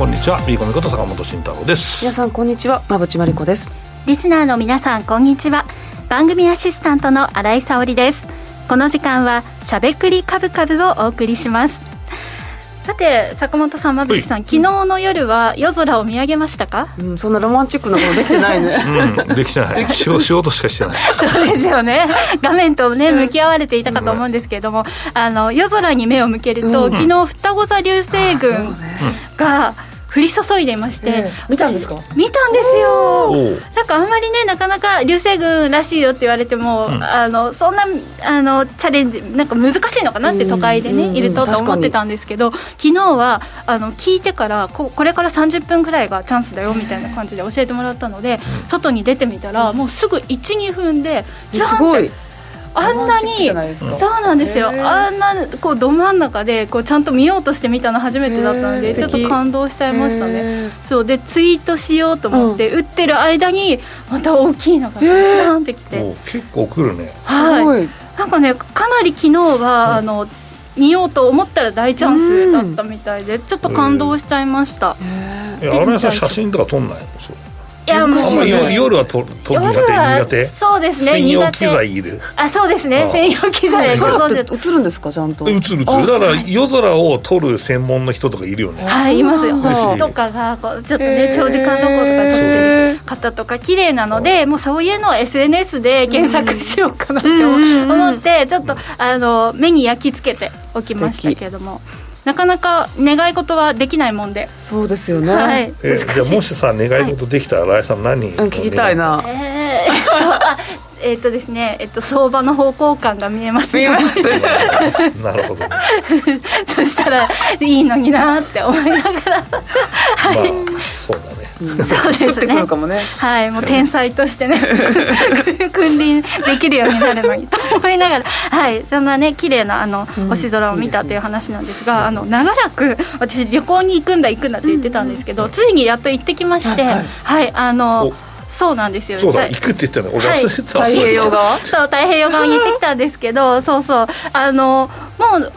こんにちは。ビーコミこと坂本慎太郎です。皆さんこんにちは。馬淵真理子です。リスナーの皆さんこんにちは。番組アシスタントの新井沙織です。この時間はしゃべくりカブカブをお送りします。さて坂本さん馬淵さん、昨日の夜は夜空を見上げましたか、うん、そんなロマンチックなことできてないね。うんできてない。仕事しかしてない。そうですよね。画面とね向き合われていたかと思うんですけれども、あの夜空に目を向けると、うん。昨日双子座流星群が降り注いでいまして、ええ。見たんですか？見たんですよ。なんかあんまりねなかなか流星群らしいよって言われても、ん。あのそんなあのチャレンジなんか難しいのかなって都会でね、うん。いるとと思ってたんですけど昨日はあの聞いてからここれから30分くらいがチャンスだよみたいな感じで教えてもらったので、外に出てみたらもうすぐ12分でキラーンってすごいあんなにそうなんですよ。あんなこうど真ん中でこうちゃんと見ようとして見たの初めてだったのへーでちょっと感動しちゃいましたね。そう。でツイートしようと思って、打ってる間にまた大きいのがバー。ンってきて、結構来るね。すはい。ごい。なんかねかなり昨日は、あの見ようと思ったら大チャンスだったみたいで、ちょっと感動しちゃいました、いやあん写真とか撮んないの？そう難しいよね。夜夜は撮撮る苦手。夜は苦手そうですね専用機材いる。あそうですねあ専用機材。ご空って存知。映るんですかちゃんと？映る映る。あだから夜空を撮る専門の人とかいるよね。はい、いますよ。星とかがこうちょっとね長時間露光とか撮ってる方とか綺麗なのでもうそういうのを SNS で検索しようかなって思ってちょっとあの目に焼き付けておきましたけれどもなかなか願い事はできないもんで、そうですよね、はい、えじゃあもしさ願い事できたら新井さん何うん聞きたいな。えー、えっとあえっとですね、えっと、相場の方向感が見えます。見えます。なるほど。ね そしたらいいのになって思いながら。まあそうだねそうですね。ねはい、もう天才としてね 君臨できるようになるのにと思いながら、はい、そんなね綺麗なあの星空を見たという話なんですが、あの長らく私旅行に行くんだ行くんだって言ってたんですけど、ついにやっと行ってきまして、はいははいい、あのお。そうなんですよ。そうだはい行くって言ったの俺忘れてた。太平洋側？そう太平洋側に行ってきたんですけどそうそう。あのもう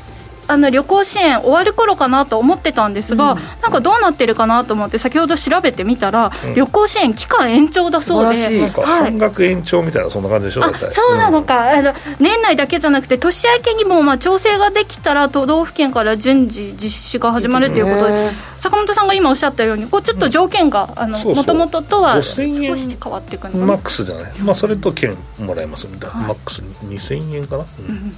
あの旅行支援終わる頃かなと思ってたんですが、なんかどうなってるかなと思って先ほど調べてみたら、うん。旅行支援期間延長だそうで。はい。半額延長みたいなそんな感じでしょあそうなのか、あの年内だけじゃなくて年明けにもまあ調整ができたら都道府県から順次実施が始まるということで坂本さんが今おっしゃったようにこうちょっと条件がもともととは少5000円し変わっていくマックスじゃない。まあそれと券もらえますみたいな、マックス2000円かな、うん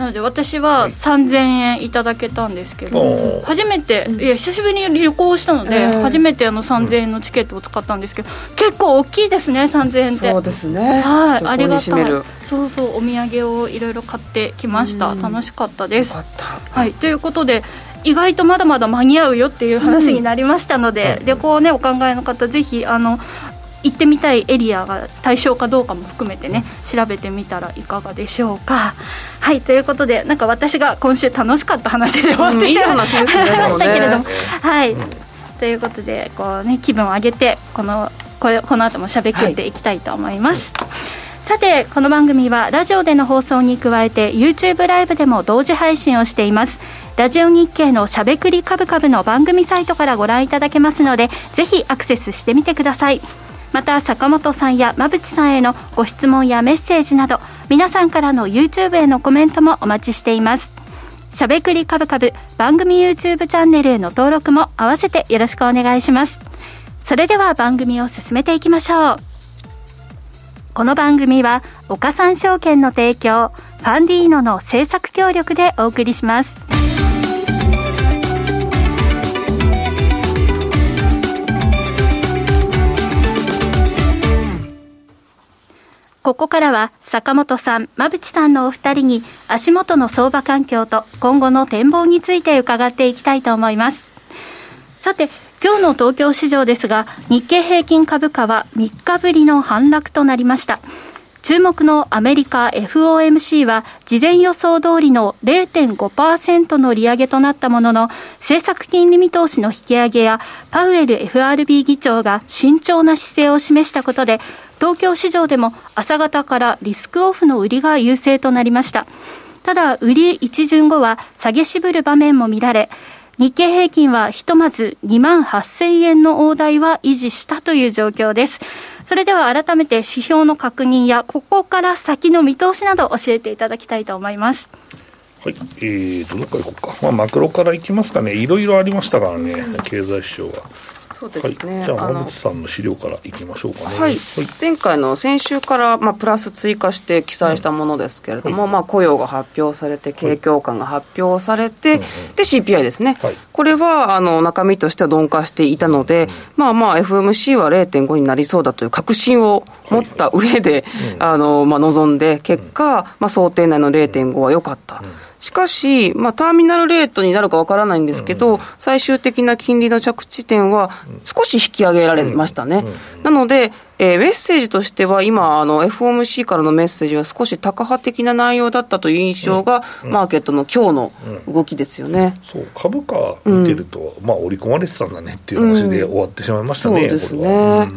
なので私は3000円いただけたんですけど、初めて、いや久しぶりに旅行したので、えー。初めてあの3000円のチケットを使ったんですけど結構大きいですね3000円って。そうですね。はいありがたい。そうそうお土産をいろいろ買ってきました。うん。楽しかったです。はいということで意外とまだまだ間に合うよっていう話になりましたので、うん。旅行をねお考えの方ぜひあの行ってみたいエリアが対象かどうかも含めてね調べてみたらいかがでしょうか。はいということでなんか私が今週楽しかった話で終わってしまいましたけれども。はい、ということでこうね気分を上げてこのこれこの後もしゃべくっていきたいと思います、さてこの番組はラジオでの放送に加えて YouTube ライブでも同時配信をしています。ラジオ日経のしゃべくりカブカブの番組サイトからご覧いただけますのでぜひアクセスしてみてくださいまた坂本さんや馬淵さんへのご質問やメッセージなど皆さんからの YouTube へのコメントもお待ちしています。しゃべくりカブカブ番組 YouTube チャンネルへの登録も合わせてよろしくお願いします。それでは番組を進めていきましょう。この番組は岡三証券の提供ファンディーノの制作協力でお送りします。ここからは坂本さん、馬淵さんのお二人に足元の相場環境と今後の展望について伺っていきたいと思います。さて、今日の東京市場ですが、日経平均株価は3日ぶりの反落となりました。注目のアメリカ FOMC は事前予想通りの0.5%の利上げとなったものの政策金利見通しの引き上げやパウエル FRB 議長が慎重な姿勢を示したことで東京市場でも朝方からリスクオフの売りが優勢となりましたただ売り一巡後は下げ渋る場面も見られ日経平均はひとまず2万8000円の大台は維持したという状況です。それでは改めて指標の確認や、ここから先の見通しなど教えていただきたいと思います。はい、えー、どこからいこうか。まあ、マクロからいきますかね。いろいろありましたからね、経済指標は。そうですね、はい、じゃあ馬渕さんの資料からいきましょうかね、はい、はい、前回の先週から、まあ、プラス追加して記載したものですけれども、まあ、雇用が発表されて景況感が発表されて、で CPI ですね、これはあの中身としては鈍化していたので、まあまあ FMC は0.5になりそうだという確信を持った上で、あのまあ、望んで結果、まあ、想定内の0.5は良かった。しかし、まあ、ターミナルレートになるかわからないんですけど、うん、最終的な金利の着地点は少し引き上げられましたね。なので、えー、メッセージとしては、今、あの FOMC からのメッセージは少しタカ派的な内容だったという印象が、マーケットの今日の動きですよね、そう株価見てると、まあ、織り込まれてたんだねっていう話で終わってしまいましたね、そうですね。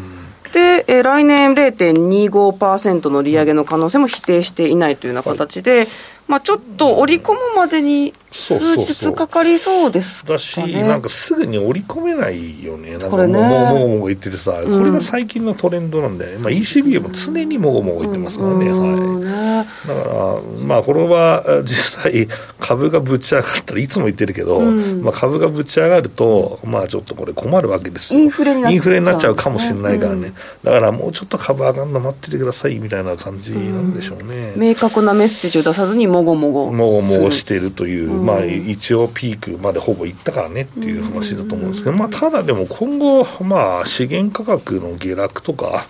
で、えー、来年0.25%の利上げの可能性も否定していないというような形で、はいまあ、ちょっと織り込むまでに数日かかりそうですか、ね、だし、なんかすぐに織り込めないよね、なんかもごもごも言っててさ、これが最近のトレンドなんで、まあ、ECB も常にもごもご言ってますからね、はい、だから、まあ、これは実際、株がぶち上がったらいつも言ってるけど、まあ、株がぶち上がると、まあ、ちょっとこれ、困るわけですよ、インフレになっちゃう。かもしれないからね、だからもうちょっと株上がるの待っててくださいみたいな感じなんでしょうね。明確なメッセージを出さずにもごもご。もごもごしているという、まあ、一応ピークまでほぼいったからねっていう話だと思うんですけど、まあ、ただでも今後、まあ、資源価格の下落とか、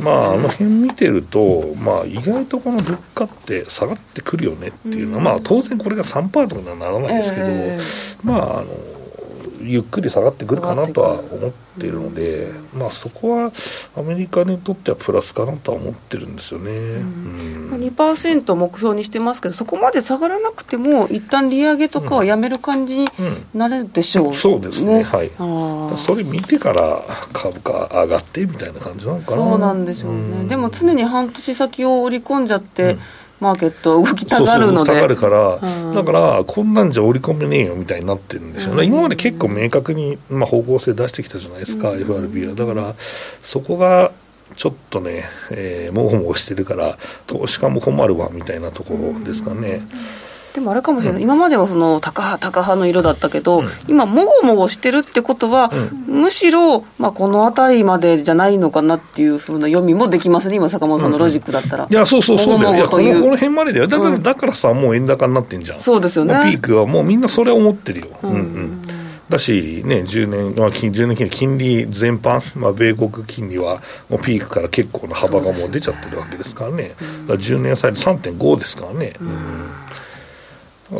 まあ、あの辺見てると、まあ、意外とこの物価って下がってくるよねっていうのは、まあ、当然これが3%とかにはならないですけど、まあ、あの、ゆっくり下がってくるかなとは思っているので、まあ、そこはアメリカにとってはプラスかなとは思ってるんですよね、うん。うん、2%目標にしてますけど、そこまで下がらなくても、一旦利上げとかはやめる感じになるでしょう、ね。うん、そうですね、はい、それ見てから株価上がってみたいな感じなのかな。そうなんですよね、でも常に半年先を織り込んじゃって、マーケット動きたがるので。そうそうたがるから、うん、だからこんなんじゃ織り込めねえよみたいになってるんですよね、うん、今まで結構明確に、まあ、方向性出してきたじゃないですか、うん、FRB は。だからそこがちょっとね、えー、もごもごしてるから投資家も困るわみたいなところですかね、でもあれかもしれない、うん、今まではそのタカ派、タカ派の色だったけど、うん、今、もごもごしてるってことは、うん、むしろ、まあ、この辺りまでじゃないのかなっていうふうな読みもできますね、今、坂本さんのロジックだったら。いや、そうそうそう。だよ、いやこのこの辺までだよ、だから,、だからさ、もう円高になってんじゃん、そうですよね。ピークはもうみんなそれ思ってるよ。うん。うんだし、ね、10年、まあ、10年金利、金利全般、まあ、米国金利はもうピークから結構な幅がもう出ちゃってるわけですからね、から10年債で3.5ですからね。うん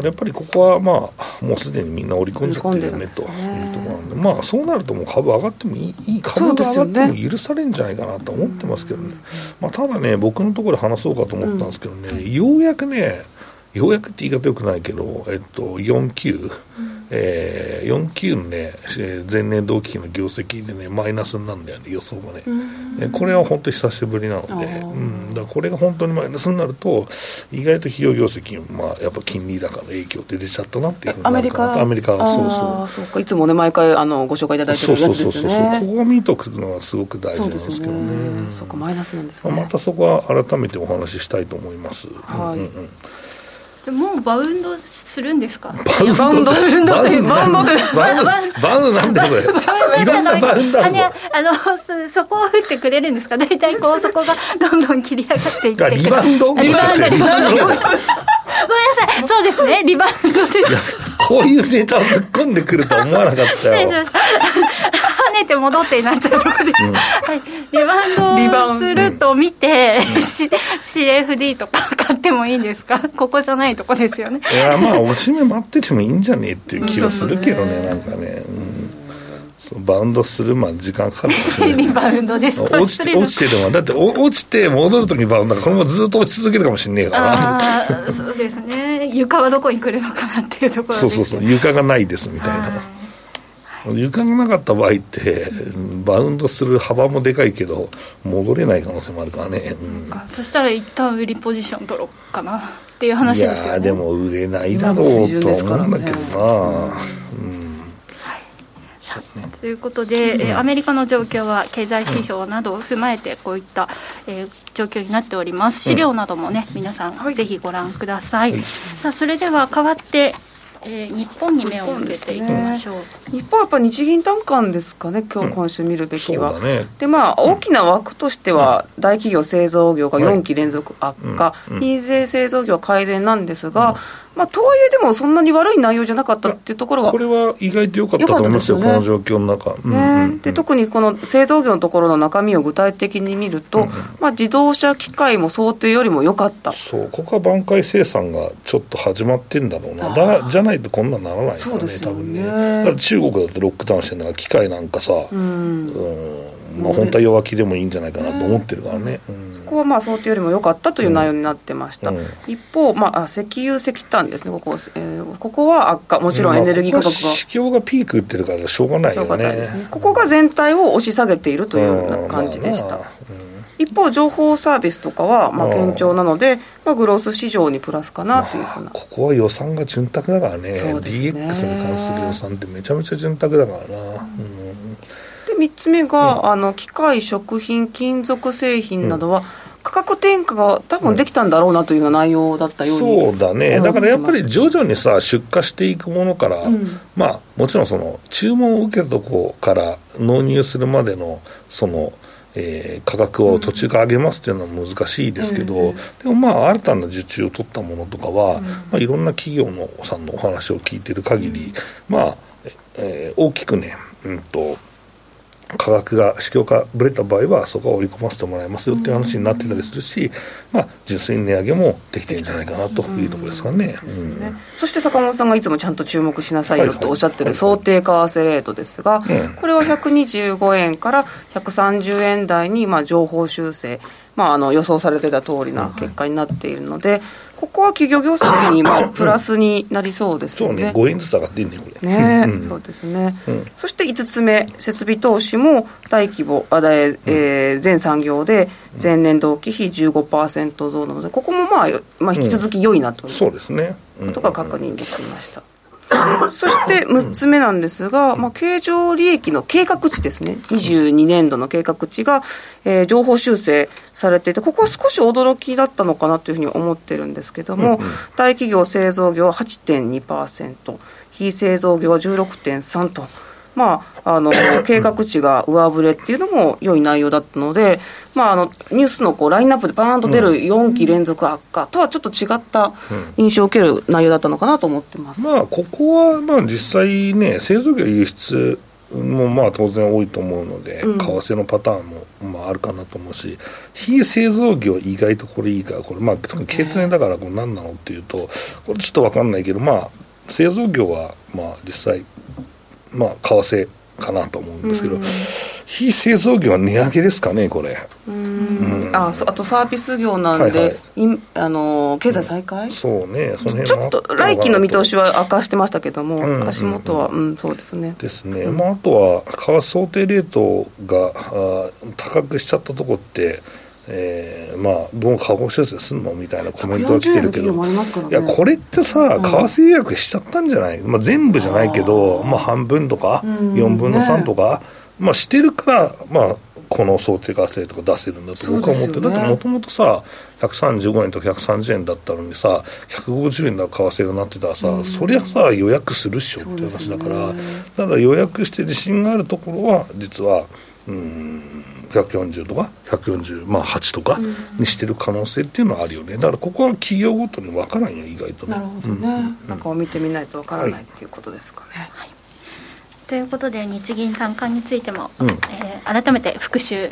やっぱりここはまあもうすでにみんな織り込んじゃってるよねというところなんで、まあそうなるともう株上がってもいい、いい株が上がっても許されるんじゃないかなと思ってますけどね、まあ、ただね、僕のところで話そうかと思ったんですけどね、ようやくね、ようやくって言い方よくないけど、えっと、4級、えー、4級のね、前年同期比の業績でね、マイナスになるんだよね、予想がね。えこれは本当に久しぶりなので、うん、だこれが本当にマイナスになると、意外と企業業績、まあ、やっぱ金利高の影響って出ちゃったなっていうアメリカ？アメリカはそうそう。そうか。いつもね、毎回あのご紹介いただいてるやつですよね。そうそうそうここを見とくのはすごく大事なんですけどね。そうか、マイナスなんですね。またそこは改めてお話ししたいと思います。はい、うんうんでもうバウンドするんですか？バウンド？バウンド？バウンド？バウンドバウンドバウンドなんだこれ？いろんなバウンドあのそこを打ってくれるんですか？大体こうそこが どんどん切り上がっていってリバウンド？リバウンド。リバウンド？ごめんなさい。そうですね。リバウンドです。こういうネタをぶっ込んでくると思わなかったよ。跳ねて戻ってになっちゃうとこです、うん、はい、リバウンドすると見て、うん、CFD とか買ってもいいんですか？ここじゃないとこですよね。いやまあおしめ待っててもいいんじゃねえっていう気がするけどね、なんかね、うん、バウンドするまあ時間かかるかもしれない。リバウンドです落ちて落ちてでも。だって落ちて戻るときバウンドこのままずっと落ち続けるかもしれねえから。あそうですね。床はどこに来るのかなっていうところそうそうそう。床がないですみたいな床がなかった場合ってバウンドする幅もでかいけど戻れない可能性もあるからね、うん、そしたら一旦売りポジション取ろうかなっていう話ですよ、ね、いやでも売れないだろうと思うんだけどな、ね、うん。ということで、うん、アメリカの状況は経済指標などを踏まえてこういった、えー、状況になっております。資料などもね、皆さんぜひご覧ください、さあそれでは変わってえー、日本に目を向けていきましょう、ね、日本はやっぱ日銀短観ですかね、今日、今週見るべきは。うんね、で、まあ、大きな枠としては、大企業製造業が4期連続悪化、非税製造業は改善なんですが、まあ、とはいえでもそんなに悪い内容じゃなかったっていうところがこれは意外と良かったと思いますよ、ね、この状況の中、ね。で特にこの製造業のところの中身を具体的に見ると、まあ、自動車機械も想定よりも良かった。そうここは挽回生産がちょっと始まってんだろうな。だじゃないとこんなならないからね、ね。多分ね。だから中国だってロックダウンしてるのが機械なんかさ、うん、うんまあ、本当は弱気でもいいんじゃないかなと思ってるからね、そこはまあ想定よりも良かったという内容になってました、一方、まあ、石油、石炭ですね、ここ,、えー、ここは悪化、もちろんエネルギー価格が。市況がピーク打ってるからしょうがないよね。ね。ここが全体を押し下げているというような感じでした。一方、情報サービスとかはまあ堅調なので、まあ、グロース市場にプラスかなというふうな、まあ、ここは予算が潤沢だからね。ね DX に関する予算ってめちゃめちゃ潤沢だからな。うん。3つ目が、うん、あの機械、食品、金属製品などは、価格転嫁が多分できたんだろうなというような内容だったように、そうだね、だからやっぱり徐々にさ、出荷していくものから、うん、まあ、もちろんその注文を受けたとこから納入するまでの、その、えー、価格を途中から上げますっていうのは難しいですけど、うん、でもまあ新たな受注を取ったものとかは、うん、まあ、いろんな企業のさんのお話を聞いてる限り、うん、まあ、えー、大きくね、うんと価格が市況がぶれた場合はそこは織り込ませてもらいますよっていう話になってたりするし、まあ、純粋に値上げもできてるんじゃないかなというところですかね,、そして坂本さんがいつもちゃんと注目しなさいよとおっしゃってる想定為替レートですが、これは125円から130円台にまあ情報修正、まあ、あの予想されてた通りな結果になっているので、ここは企業業績にまあプラスになりそうですね。そうね、5円ずつ上がってんね、これ。ね、うん、そうですね、うん、そして5つ目、設備投資も大規模、あえー、全産業で前年同期比15%増なので、ここもまあ、まあ、引き続き良いなと。いう、そうですね。ことが確認できました。そして6つ目なんですが、まあ、経常利益の計画値ですね、22年度の計画値が、えー、情報修正されていて、ここは少し驚きだったのかなというふうに思ってるんですけども、大企業製造業は8.2%、非製造業は16.3%と。まあ、あの 計画値が上振れっていうのも良い内容だったので、まあ、あのニュースのこうラインナップでバーンと出る4期連続悪化とはちょっと違った印象を受ける内容だったのかなと思ってます、まあ、ここはまあ実際ね、製造業輸出もまあ当然多いと思うので、為替のパターンもまああるかなと思うし、非製造業、意外とこれいいから、これ、まあ、特に経年だからこれ何なのっていうと、これちょっと分かんないけど、まあ、製造業はまあ実際、まあ、為替かなと思うんですけど、非製造業は値上げですかね、これ。うん。ああとサービス業なんで、はいはい、あの経済再開、うん、そうね、そのちょっと来期の見通しは悪化してましたけども、うん、足元は、うん、そうですね。ですね、まあ、あとは、為替想定レートがあ高くしちゃったとこって、えー、まあ、どうも下方修正すんの？みたいなコメントが来てるけど、ね、いや、これってさ、為替予約しちゃったんじゃない、まあ、全部じゃないけど、まあ、半分とか、4分の3とか、ね、まあ、してるから、まあ、この想定為替とか出せるんだと僕は思って、ね、だってもともとさ、135円とか130円だったのにさ、150円の為替がなってたらさ、うん、そりゃさ、予約するっしょって話だから、だから予約して自信があるところは、実は、うん、140とか140、まあ、8とかにしてる可能性っていうのはあるよね。だからここは企業ごとに分からんよ意外とね。なるほどね、うん、中を見てみないと分からない。っていうことですかね、はい。ということで日銀短観についても、うん、えー、改めて復習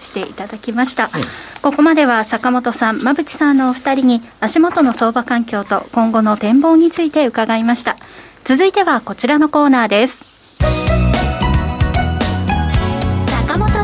していただきました、はい。うん、ここまでは坂本さん馬淵さんのお二人に足元の相場環境と今後の展望について伺いました。続いてはこちらのコーナーです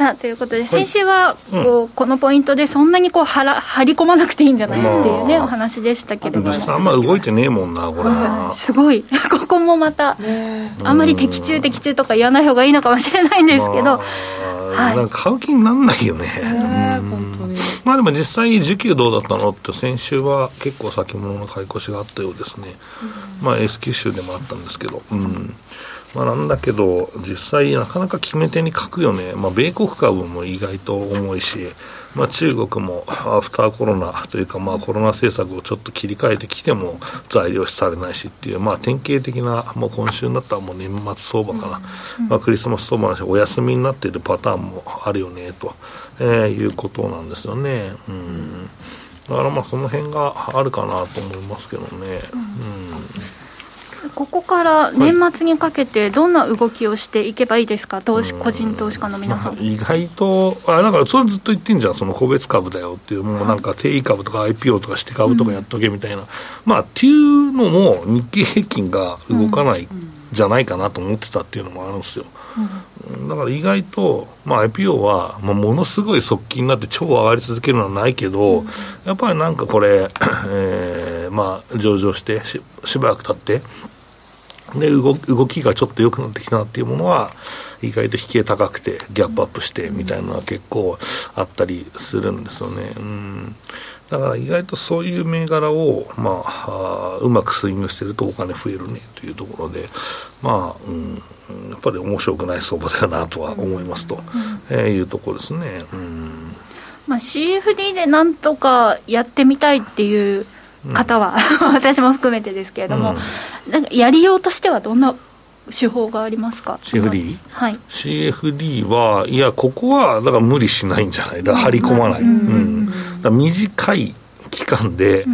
さあということで、先週はこう、このポイントでそんなにこう腹張り込まなくていいんじゃない？っていうね、お話でしたけれどもあんま動いてねえもんなこれ。すごい。ここもまたあんまり的中的中とか言わない方がいいのかもしれないんですけど、はい、なんか買う気にならないよね、本当に。まあでも実際需給どうだったのって先週は結構先物の買い越しがあったようですね、まあ S 九州でもあったんですけど。うんまあ、なんだけど、実際なかなか決め手に書くよね。まあ、米国株も意外と重いし、まあ、中国もアフターコロナというか、まあ、コロナ政策をちょっと切り替えてきても材料視されないしっていう、まあ、典型的な、もう今週になったらもう年末相場かな、うん、まあ、クリスマス相場だし、お休みになっているパターンもあるよね、と、えー、いうことなんですよね。うんだからまあその辺があるかなと思いますけどね。うんここから年末にかけて、どんな動きをしていけばいいですか、投資個人投資家の皆さん、まあ、意外と、あなんかそれずっと言ってんじゃん、その個別株だよっていう、もうなんか定位株とか IPO とかして株とかやっとけみたいな、うん、まあっていうのも、日経平均が動かないじゃないかなと思ってたっていうのもあるんですよ。うん、だから意外と、まあ、IPO は、まあ、ものすごい側近になって超上がり続けるのはないけど、うん、やっぱりなんかこれ、えーまあ、上場してししばらく経って、で動動きがちょっと良くなってきたなっていうものは、意外と引け高くて、ギャップアップしてみたいなのは結構あったりするんですよね。うん、だから意外とそういう銘柄を、まあ、あうまくスイングしてるとお金増えるねというところで、まあ、うん、やっぱり面白くない相場だよなとは思いますと、うん、えー、いうところですね。うん。まあ、CFD でなんとかやってみたいっていう方は、うん、私も含めてですけれども、うん、なんかやりようとしてはどんな手法がありますか？CFD? はい。CFD はいやここはだから無理しないんじゃない？だ張り込まない、うん、だ短い期間で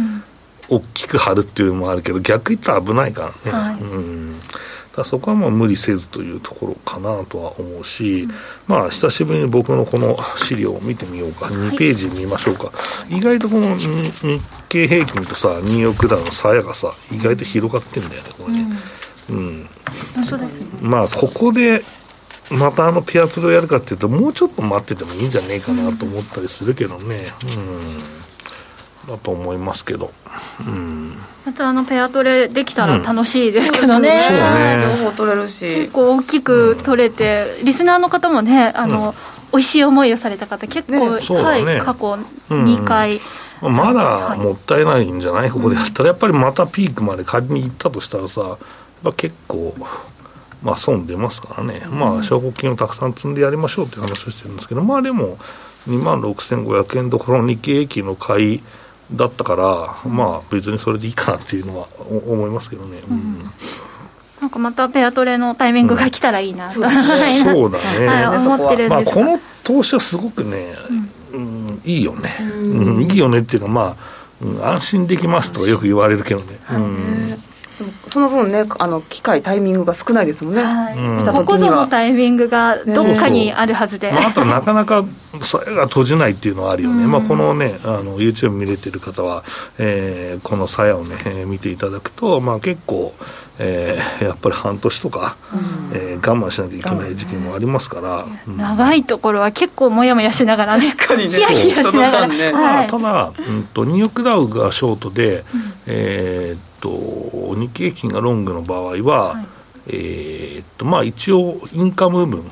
大きく張るっていうのもあるけど逆言ったら危ないからね、はい、うん。だそこはまあ無理せずというところかなとは思うし、うん、まあ久しぶりに僕のこの資料を見てみようか、2ページ見ましょうか、はい、意外とこの日経平均とさニューヨークダウの差やがさ意外と広がってんだよねこれね。うん、うん、本当ですね。まあここでまたあのピアトルをやるかっていうともうちょっと待っててもいいんじゃねえかなと思ったりするけどね。うん。だと思いますけど、うん、またあのペアトレできたら楽しいですけどね,、うん、ね。両方取れるし。結構大きく取れて、リスナーの方もねあの、うん、美味しい思いをされた方結構、ね、はい、ね、過去2回、うん、まだもったいないんじゃない、ここでやったら。やっぱりまたピークまで仮に行ったとしたらさ結構まあ損出ますからね、まあ証拠金をたくさん積んでやりましょうっていう話をしてるんですけどまあでも2万6500円どころの日経平均の買いだったから、まあ、別にそれでいいかなっていうのは思いますけどね。うん、なんかまたペアトレのタイミングが来たらいいな、うん、そうだね、はい、思ってるんですまあ、この投資はすごくね、うん、いいよね、うん。いいよねっていうか、まあ、安心できますとかよく言われるけどね。うんその分ねあの機会タイミングが少ないですもんね、はい、ここぞのタイミングがどっかにあるはずで、ね、あと なかなかそれが閉じないっていうのはあるよね、まあ、このねあの YouTube 見れてる方は、えー、この鞘をね、えー、見ていただくと、まあ、結構、えー、やっぱり半年とか、うん、えー、我慢しなきゃいけない時期もありますから、うん、長いところは結構もやもやしながらね確かにね。ヒヤヒヤしながら、ね。はい、ただ、うんと、ニューヨークダウがショートで、うん、えーと日経平均がロングの場合は、はい、えー、っとまあ、一応、インカム分、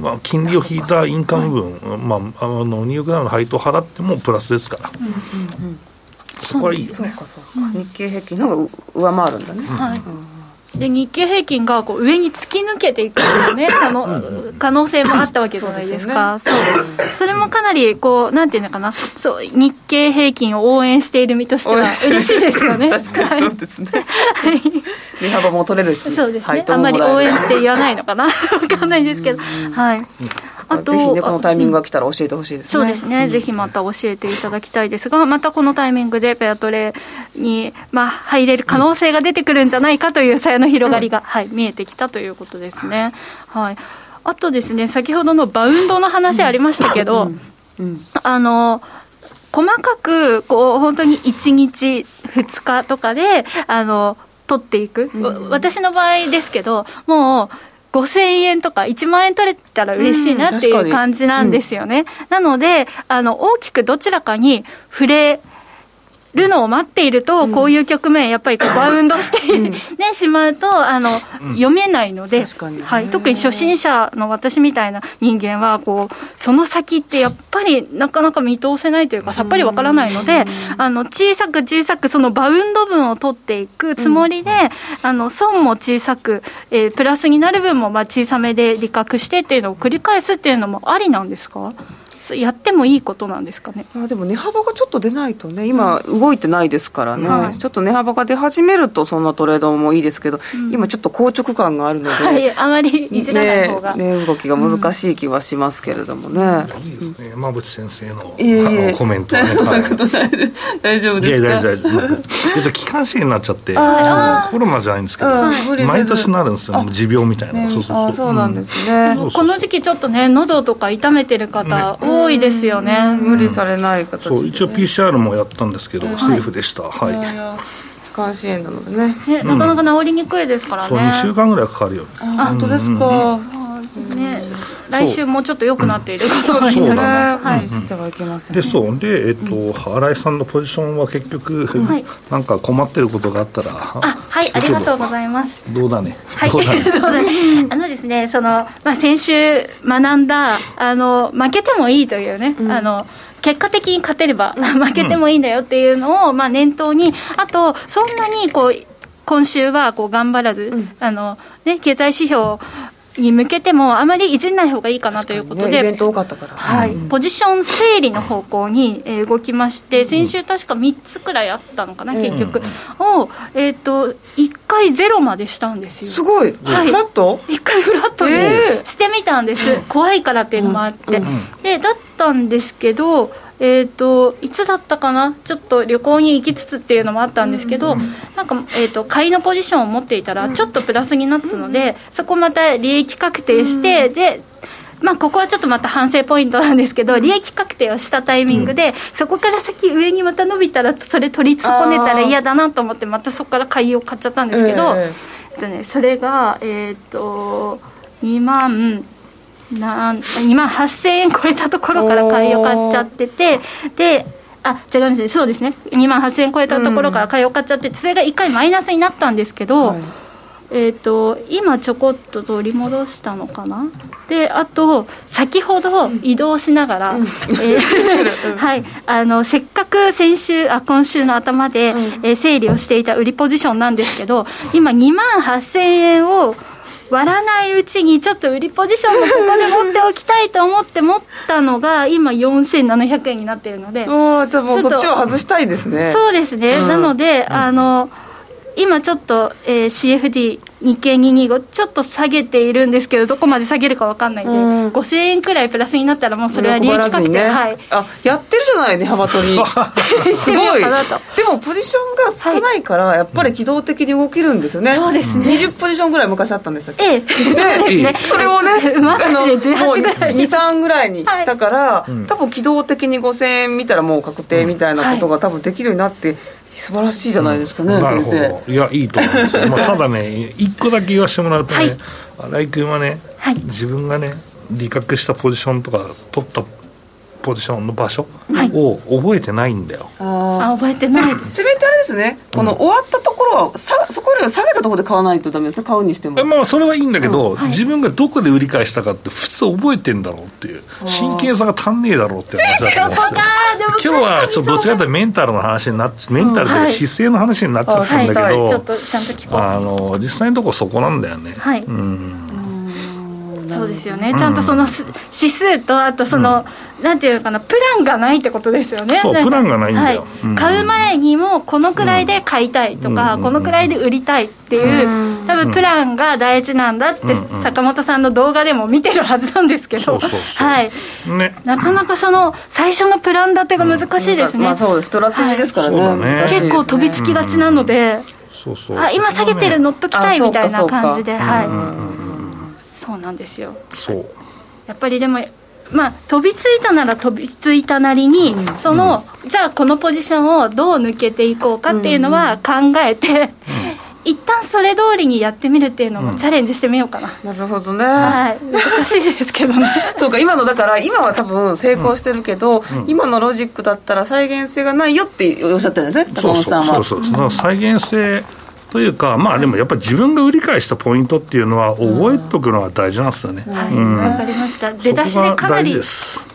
まあ、金利を引いたインカム分、はい、まあ、あのニューヨークダウの配当を払ってもプラスですから、うんうんうん、そこはいいよね。そうかそうか。日経平均の方が上回るんだね。はい、うんで日経平均がこう上に突き抜けていくというね。可能可能性もあったわけじゃないですか。そう、それもかなりこうなんていうのかな。そう日経平均を応援している身としては嬉しいですよね。確かに。そうですね、はい、値幅も取れるしそうですね。あんまり応援って言わないのかな。分かんないですけど。はいあとぜひねこのタイミングが来たら教えてほしいですね、そうですね、うん、ぜひまた教えていただきたいですがまたこのタイミングでペアトレに、まあ、入れる可能性が出てくるんじゃないかというさやの広がりが、うん、はい、見えてきたということですね。はい、あとですね先ほどのバウンドの話ありましたけど、うん、あの細かくこう本当に1日2日とかであの取っていく、私の場合ですけどもう5000円とか1万円取れたら嬉しいなっていう感じなんですよね。なので、あの、大きくどちらかに触れるのを待っていると、こういう局面、やっぱりバウンドして、うん、ね、しまうとあの、読めないので、はい、特に初心者の私みたいな人間はこう、その先ってやっぱりなかなか見通せないというか、さっぱりわからないので、あの小さく小さく、そのバウンド分を取っていくつもりで、あの損も小さく、えー、プラスになる分もまあ小さめで利確してっていうのを繰り返すっていうのもありなんですか？やってもいいことなんですかね？あでも値幅がちょっと出ないとね、今、動いてないですからね、うん、ちょっと値幅が出始めると、そんなトレードもいいですけど、うん、今、ちょっと硬直感があるので、はい、あまりいじらない方が、ねね、動きが難しい気はしますけれどもね。いいですね、馬淵先生の、えー、コメントはね、そんなことないです、大丈夫ですか？いや、大丈夫、じゃ気管支炎になっちゃって、コロナじゃないんですけど、毎年なるんですよ、持病みたいな、そうそうそう。なんですね、この時期、ちょっとね、喉とか痛めてる方、多いですよね。無理されない形で、そう一応 PCR もやったんですけど、セーフでした。はい、気管支炎なのでね。ねなかなか治りにくいですからね、そう2週間ぐらいかかるよ。あ本当ですか、ね来週もちょっと良くなっていることになる、はい、してはいけません、でそう。で、えっと、新井さんのポジションは結局、はい、なんか困ってることがあったらあはい。ありがとうございます。どうだね。はい。どうだね。あのですねその、まあ、先週学んだあの負けてもいいというね、うん、あの結果的に勝てれば 負けてもいいんだよっていうのを、まあ、念頭にあとそんなにこう今週はこう頑張らず、うん、あのね、経済指標に向けてもあまりいじんない方がいいかなということで、ね、はい、うん、ポジション整理の方向に、えー、動きまして、先週確か3つくらいあったのかな、うん、結局、を、えーと、1回ゼロまでしたんですよ。すごい、はい、フラット ?1 回フラットでしてみたんです、怖いからっていうのもあって。でだったんですけどえーと、いつだったかな、ちょっと旅行に行きつつっていうのもあったんですけど、うん、なんか、えーと、買いのポジションを持っていたら、ちょっとプラスになったので、うん、そこまた利益確定して、うん、でまあ、ここはちょっとまた反省ポイントなんですけど、利益確定をしたタイミングで、そこから先、上にまた伸びたら、それ取り損ねたら嫌だなと思って、またそこから買いを買っちゃったんですけど、えー、えっとね、それが、えっ、ー、と、2万。なん2万8000円超えたところから買いを買っちゃっててであ違いますそうですね。2万8000円超えたところから買いを買っちゃってそれが1回マイナスになったんですけど、はい。えーと、今ちょこっと取り戻したのかな？であと先ほど移動しながら、うん、えー、はい、あのせっかく先週あ今週の頭で、うん、えー、整理をしていた売りポジションなんですけど今2万8000円を割らないうちにちょっと売りポジションもここで持っておきたいと思って持ったのが 今4700円になっているのでおじゃもうそっちを外したいですね。そうですね、うん、なので、あの今ちょっと、えー、CFD 日経225ちょっと下げているんですけどどこまで下げるか分かんないんで、うん、5000円くらいプラスになったらもうそれは利益確定、ね、はい、あやってるじゃないね幅取り すごい。でもポジションが少ないから、やっぱり機動的に動けるんですよね、そうですね。20ポジションぐらい昔あったんですええ、そうですね。それをねマックスで18ぐらい。23ぐらいにしたから、はい、多分機動的に5000円見たらもう確定みたいなことが多分できるようになって、素晴らしいじゃないですかね、うん、先生。いやいいと思います、まあ、ただね一個だけ言わせてもらうとね、はい、新井君はね、はい、自分がね理覚したポジションとか取ったポジションの場所を覚えてないんだよ、あ覚えてない。せめてあれですね。この終わったところはさそこよりは下げたところで買わないとダメですね買うにしても。まあそれはいいんだけど、うん。はい、自分がどこで売り買いしたかって普通覚えてんだろうっていう。真剣さが足んねえだろうっていう話だと思うんですよ。今日はちょっとどっちかというとメンタルの話になっメンタルで姿勢の話になっちゃったんだけど、はい。はい、ちょっとちゃんと聞こう。あの実際のところそこなんだよね。はい。うんそうですよね、ちゃんとその指数と、あとその、うん、なんていうかな、プランがないってことですよね、そう、プランがないんだよ、はい、買う前にも、このくらいで買いたいとか、このくらいで売りたいっていう、多分プランが大事なんだって、坂本さんの動画でも見てるはずなんですけど、はい、ね、なかなかその最初のプラン立てが難しいですね、まあ、そうです、ストラテジーですからね、ね。結構飛びつきがちなので。そうそう。あ今下げてる乗っときたいみたいな感じで、はい。そうなんですよ。そう。やっぱりでもまあ、飛びついたなら飛びついたなりに、うん、その、じゃあこのポジションをどう抜けていこうかっていうのは考えて、一旦それ通りにやってみるっていうのもチャレンジしてみようかな、なるほどね、はい、難しいですけどね そうか今のだから今は多分成功してるけど、うん。うん、今のロジックだったら再現性がないよっておっしゃってるんですね高本さんは。そうそうそうそう。再現性というか、まあでもやっぱり自分が売り買いしたポイントっていうのは、覚えておくのが大事なんですよね。はい、わ、かりました。出だしでかなり。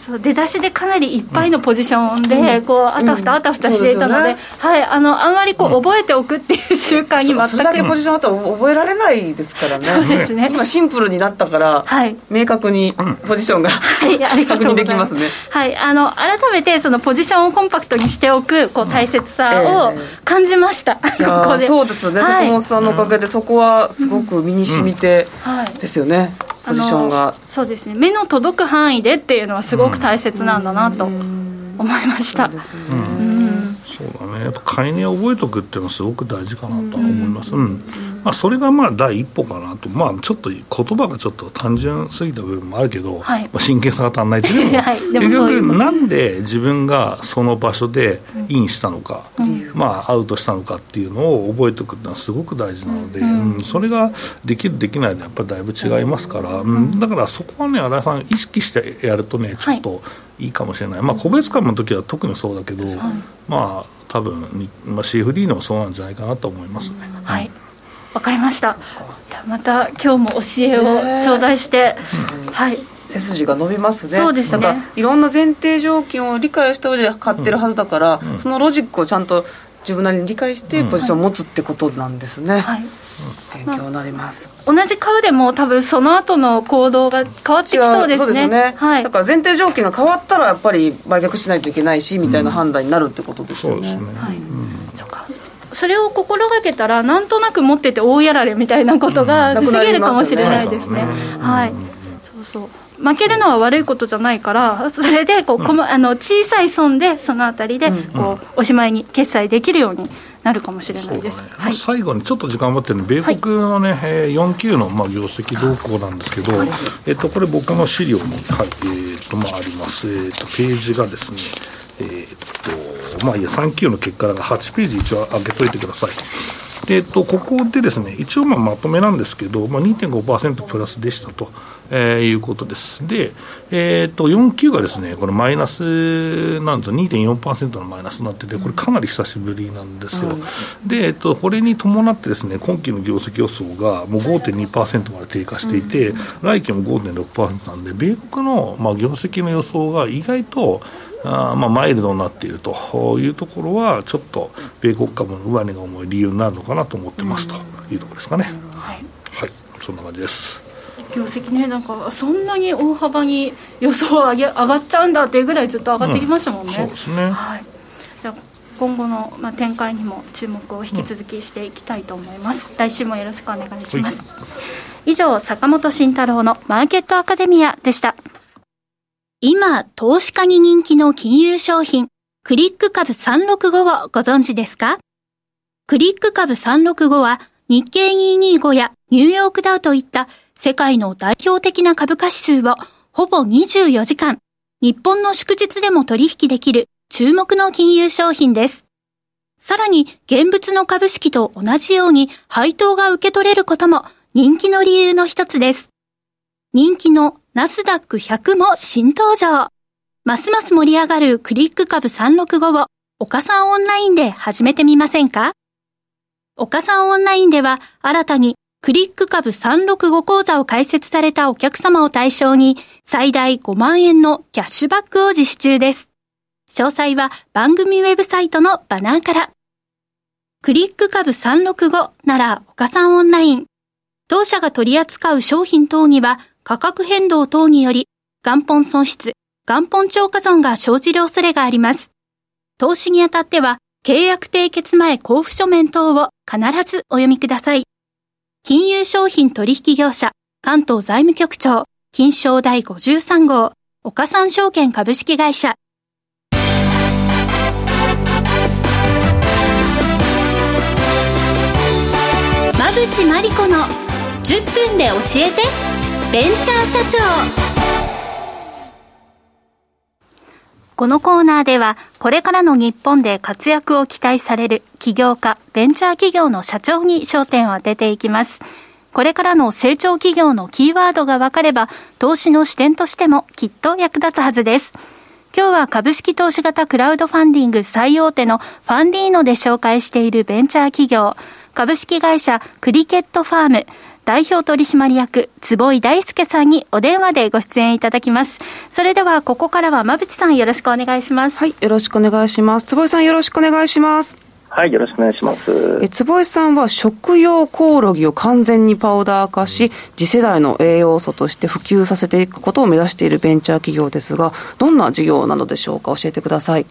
そう出だしでかなりいっぱいのポジションで、こうあたふたあたふたしていたので,、はいあのあんまりこう覚えておくっていう習慣に全くそれだけポジションあったら覚えられないですからね。そうですね。今シンプルになったから、はい、明確にポジションが、はい、確認できますね。はいあの改めてそのポジションをコンパクトにしておくこう大切さを感じました、えー、そうですね、坂本さんのおかげでそこはすごく身に染みてですよね、ポジションが。そうですね。目の届く範囲でっていうのはすごく大切なんだなと思いました、そうだね。やっぱ買い値を覚えておくっていうのはすごく大事かなと思います、うんまあ、それがまあ第一歩かなと、まあ、ちょっと言葉がちょっと単純すぎた部分もあるけど、はい、まあ、真剣さが足んないっていうのも、はい、結局、なんで自分がその場所でインしたのか、うん、まあ、アウトしたのかっていうのを覚えておくっていうのはすごく大事なので、うん、うん、それができる、できないでやっぱりだいぶ違いますから、うん、だからそこはね、新井さん、意識してやるとね、ちょっといいかもしれない、まあ、個別株の時は特にそうだけど、まあ、多分、まあ、CFD でもそうなんじゃないかなと思いますね。はいわかりました。また今日も教えを頂戴して、はい。背筋が伸びますね。そうですね。いろんな前提条件を理解した上で買ってるはずだから、うん、そのロジックをちゃんと自分なりに理解してポジションを持つってことなんですね、はい、勉強になります、まあ、同じ買うでも多分その後の行動が変わってきそうですね。そうですね、はい、だから前提条件が変わったらやっぱり売却しないといけないしみたいな判断になるってことですよね、うん、そうですね、はい、それを心がけたらなんとなく持ってて大やられみたいなことが防げるかもしれないですね。はい、そうそう。負けるのは悪いことじゃないからそれでこう、うん、あの小さい損でそのあたりでこう、おしまいに決済できるようになるかもしれないです、ねはい、最後にちょっと時間余ってるんで、米国のね、はい、4級のまあ業績動向なんですけど、はい、えっと、これ、僕の資料に、はいえーとまあ、あります、えーと、ページがですね、えー、っと、まあいいや、3級の結果が8ページ一応上げといてください。で、えっと、ここでですね、一応まあまとめなんですけど、まあ、2.5%プラスでしたと、えー、いうことです。で、えー、っと、4級がですね、これマイナスなんですよ、2.4%のマイナスになってて、これかなり久しぶりなんですよ。うん、で、えっと、これに伴ってですね、今期の業績予想がもう5.2%まで低下していて、うん、来期も5.6%なんで、米国のまあ業績の予想が意外と、あまあ、マイルドになっているというところは、ちょっと米国株の上値が重い理由になるのかなと思ってますというところですかね。はい、はい、そんな感じです。業績ね、なんかそんなに大幅に予想上げ上がっちゃうんだっていうぐらいずっと上がってきましたもんね。うん、そうですね、はい、じゃ今後の、まあ、展開にも注目を引き続きしていきたいと思います、うん、来週もよろしくお願いします、はい、以上坂本慎太郎のマーケットアカデミアでした今、投資家に人気の金融商品、クリック株365をご存知ですか？クリック株365は日経225やニューヨークダウといった世界の代表的な株価指数をほぼ24時間、日本の祝日でも取引できる注目の金融商品です。さらに現物の株式と同じように配当が受け取れることも人気の理由の一つです。人気のナスダック100も新登場。ますます盛り上がるクリック株365を岡さんオンラインで始めてみませんか？岡さんオンラインでは新たにクリック株365講座を開設されたお客様を対象に最大5万円のキャッシュバックを実施中です。詳細は番組ウェブサイトのバナーから。クリック株365なら岡さんオンライン。当社が取り扱う商品等には価格変動等により元本損失、元本超過損が生じる恐れがあります。投資にあたっては、契約締結前交付書面等を必ずお読みください。金融商品取引業者、関東財務局長、金賞第53号、岡三証券株式会社。馬淵真理子の10分で教えてベンチャー社長このコーナーでは、これからの日本で活躍を期待される起業家、ベンチャー企業の社長に焦点を当てていきます。これからの成長企業のキーワードが分かれば、投資の視点としてもきっと役立つはずです。今日は株式投資型クラウドファンディング最大手のファンディーノで紹介しているベンチャー企業、株式会社クリケットファーム、代表取締役、坪井大輔さんにお電話でご出演いただきます。それでは、ここからは馬淵さんよろしくお願いします。はい、よろしくお願いします。坪井さんよろしくお願いします。はい、よろしくお願いします。え坪井さんは食用コオロギを完全にパウダー化し、次世代の栄養素として普及させていくことを目指しているベンチャー企業ですが、どんな事業なのでしょうか、教えてください。